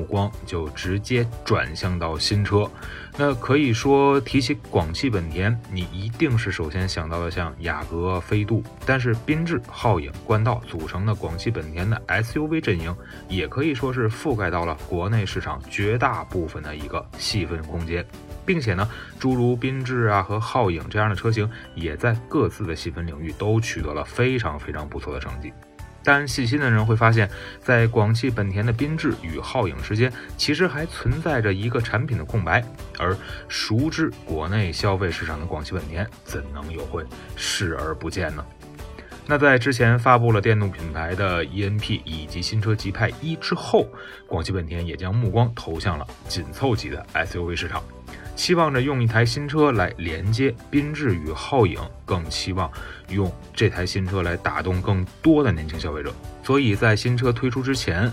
目光就直接转向到新车。那可以说，提起广汽本田，你一定是首先想到的像雅阁、飞度。但是缤智、皓影、冠道组成的广汽本田的 SUV 阵营，也可以说是覆盖到了国内市场绝大部分的一个细分空间，并且呢，诸如缤智啊和皓影这样的车型，也在各自的细分领域都取得了非常非常不错的成绩。但细心的人会发现，在广汽本田的缤智与皓影之间，其实还存在着一个产品的空白。而熟知国内消费市场的广汽本田，怎能有会视而不见呢？那在之前发布了电动品牌的 ENP 以及新车极派一之后，广汽本田也将目光投向了紧凑级的 SUV 市场。期望着用一台新车来连接缤智与皓影，更期望用这台新车来打动更多的年轻消费者。所以在新车推出之前，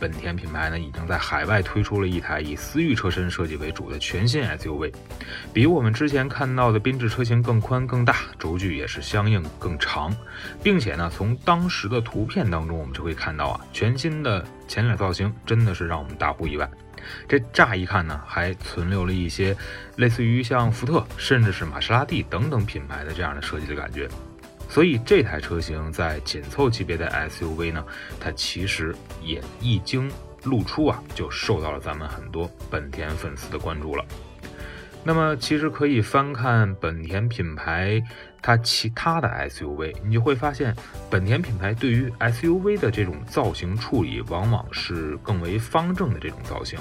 本田品牌呢已经在海外推出了一台以思域车身设计为主的全新 SUV，比我们之前看到的缤智车型更宽更大，轴距也是相应更长，并且呢从当时的图片当中我们就会看到啊，全新的前脸造型真的是让我们大呼意外。这乍一看呢，还存留了一些类似于像福特，甚至是玛莎拉蒂等等品牌的这样的设计的感觉。所以这台车型在紧凑级别的 SUV 呢，它其实也一经露出啊，就受到了咱们很多本田粉丝的关注了。那么其实可以翻看本田品牌它其他的 SUV，你就会发现本田品牌对于 SUV 的这种造型处理，往往是更为方正的这种造型，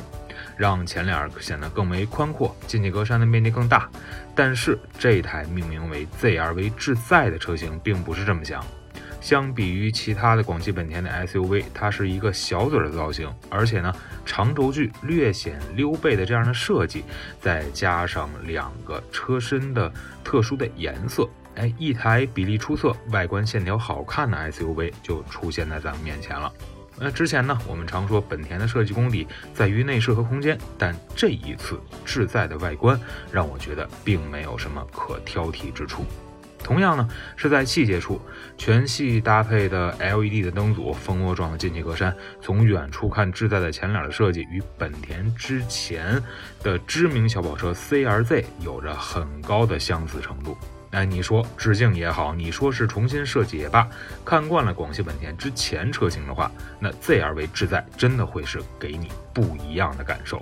让前脸显得更为宽阔，进气格栅的面积更大。但是这台命名为 ZR-V 智在的车型并不是这么想。相比于其他的广汽本田的 SUV，它是一个小嘴的造型，而且呢，长轴距略显溜背的这样的设计，再加上两个车身的特殊的颜色，哎，一台比例出色、外观线条好看的 SUV 就出现在咱们面前了。那之前呢，我们常说本田的设计功底在于内饰和空间，但这一次智在的外观让我觉得并没有什么可挑剔之处。同样呢，是在细节处，全系搭配的 LED 的灯组，蜂窝状的进气格栅，从远处看，智在的前脸的设计与本田之前的知名小跑车 CRZ 有着很高的相似程度。哎，你说致敬也好，你说是重新设计也罢，看惯了广汽本田之前车型的话，那 ZR-V 智在真的会是给你不一样的感受。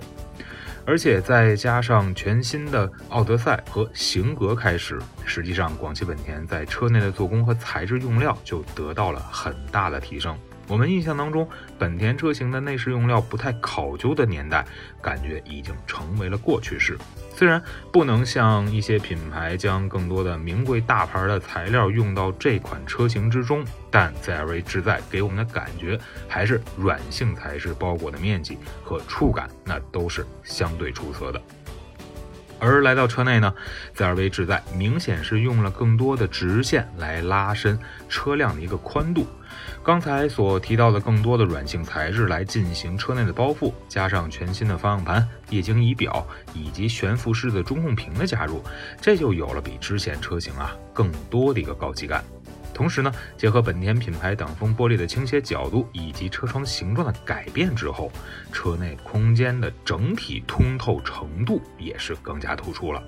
而且再加上全新的奥德赛和型格开始，实际上广汽本田在车内的做工和材质用料就得到了很大的提升。我们印象当中，本田车型的内饰用料不太考究的年代，感觉已经成为了过去式。虽然不能像一些品牌将更多的名贵大牌的材料用到这款车型之中，但 ZR-V 智在给我们的感觉还是软性材质包裹的面积和触感，那都是相对出色的。而来到车内呢，ZR-V 智在明显是用了更多的直线来拉伸车辆的一个宽度。刚才所提到的更多的软性材质来进行车内的包覆，加上全新的方向盘、液晶仪表以及悬浮式的中控屏的加入，这就有了比之前车型啊更多的一个高级感。同时呢，结合本田品牌挡风玻璃的倾斜角度以及车窗形状的改变之后，车内空间的整体通透程度也是更加突出了。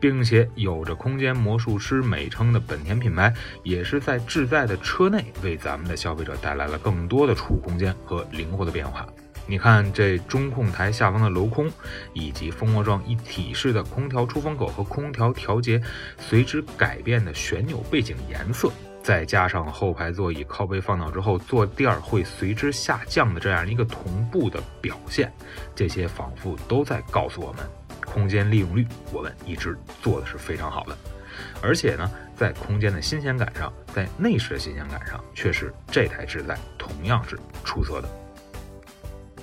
并且有着“空间魔术师”美称的本田品牌，也是在智在的车内为咱们的消费者带来了更多的储物空间和灵活的变化。你看，这中控台下方的镂空，以及蜂窝状一体式的空调出风口和空调调节随之改变的旋钮背景颜色，再加上后排座椅靠背放倒之后坐垫会随之下降的这样一个同步的表现，这些仿佛都在告诉我们。空间利用率，我们一直做的是非常好的，而且呢，在空间的新鲜感上，在内饰的新鲜感上，却是这台智在同样是出色的。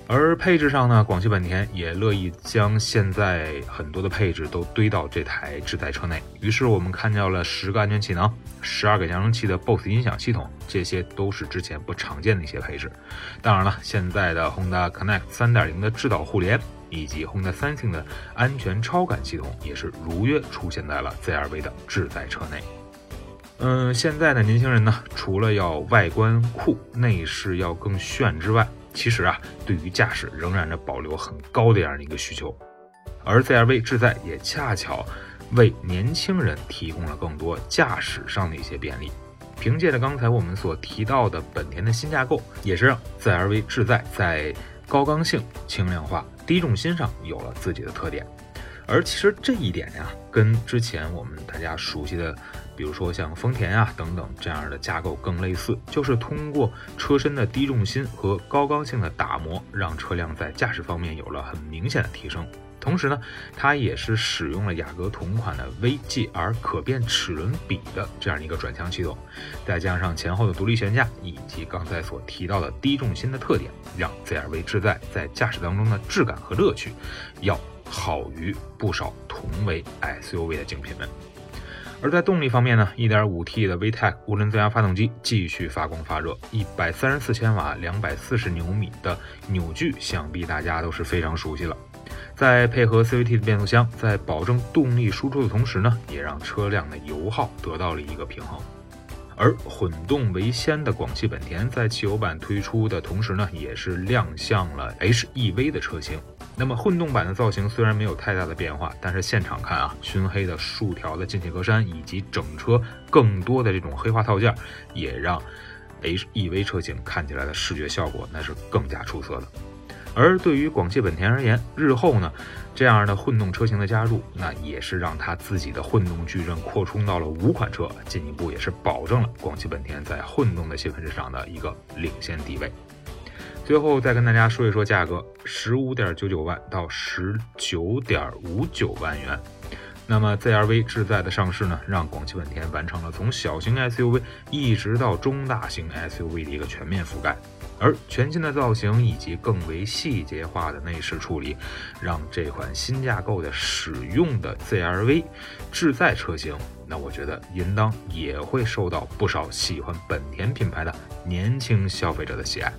而配置上呢，广汽本田也乐意将现在很多的配置都堆到这台智在车内。于是我们看到了十个安全气囊、十二个扬声器的 BOSS 音响系统，这些都是之前不常见的一些配置。当然了，现在的 Honda Connect 3.0的智导互联以及 Honda 三星的安全超感系统，也是如约出现在了 ZR-V 的智在车内。嗯，现在的年轻人呢，除了要外观酷、内饰要更炫之外，其实啊，对于驾驶仍然是保留很高的这样的一个需求，而 ZR-V 智在也恰巧为年轻人提供了更多驾驶上的一些便利。凭借着刚才我们所提到的本田的新架构，也是让 ZR-V 智在在高刚性、轻量化、低重心上有了自己的特点。而其实这一点呀，跟之前我们大家熟悉的，比如说像丰田啊等等这样的架构更类似，就是通过车身的低重心和高刚性的打磨，让车辆在驾驶方面有了很明显的提升。同时呢，它也是使用了雅阁同款的 VGR 可变齿轮比的这样一个转向系统，再加上前后的独立悬架以及刚才所提到的低重心的特点，让 ZR-V 智在在驾驶当中的质感和乐趣要。好于不少同为 SUV 的竞品们。而在动力方面呢，1.5T 的 VTEC 涡轮增压发动机继续发光发热，134千瓦、240牛米的扭矩，想必大家都是非常熟悉了。在配合 CVT 的变速箱，在保证动力输出的同时呢，也让车辆的油耗得到了一个平衡。而混动为先的广汽本田在汽油版推出的同时呢，也是亮相了 HEV 的车型。那么混动版的造型虽然没有太大的变化，但是现场看啊，熏黑的竖条的进气格栅以及整车更多的这种黑化套件，也让 HEV 车型看起来的视觉效果那是更加出色的。而对于广汽本田而言，日后呢，这样的混动车型的加入，那也是让它自己的混动矩阵扩充到了五款车，进一步也是保证了广汽本田在混动的细分市场的一个领先地位。最后再跟大家说一说价格，十五点九九万到十九点五九万元。那么 ZR-V 智在的上市呢，让广汽本田完成了从小型 SUV 一直到中大型 SUV 的一个全面覆盖。而全新的造型以及更为细节化的内饰处理，让这款新架构的使用的 ZR-V 智在车型，那我觉得应当也会受到不少喜欢本田品牌的年轻消费者的喜爱。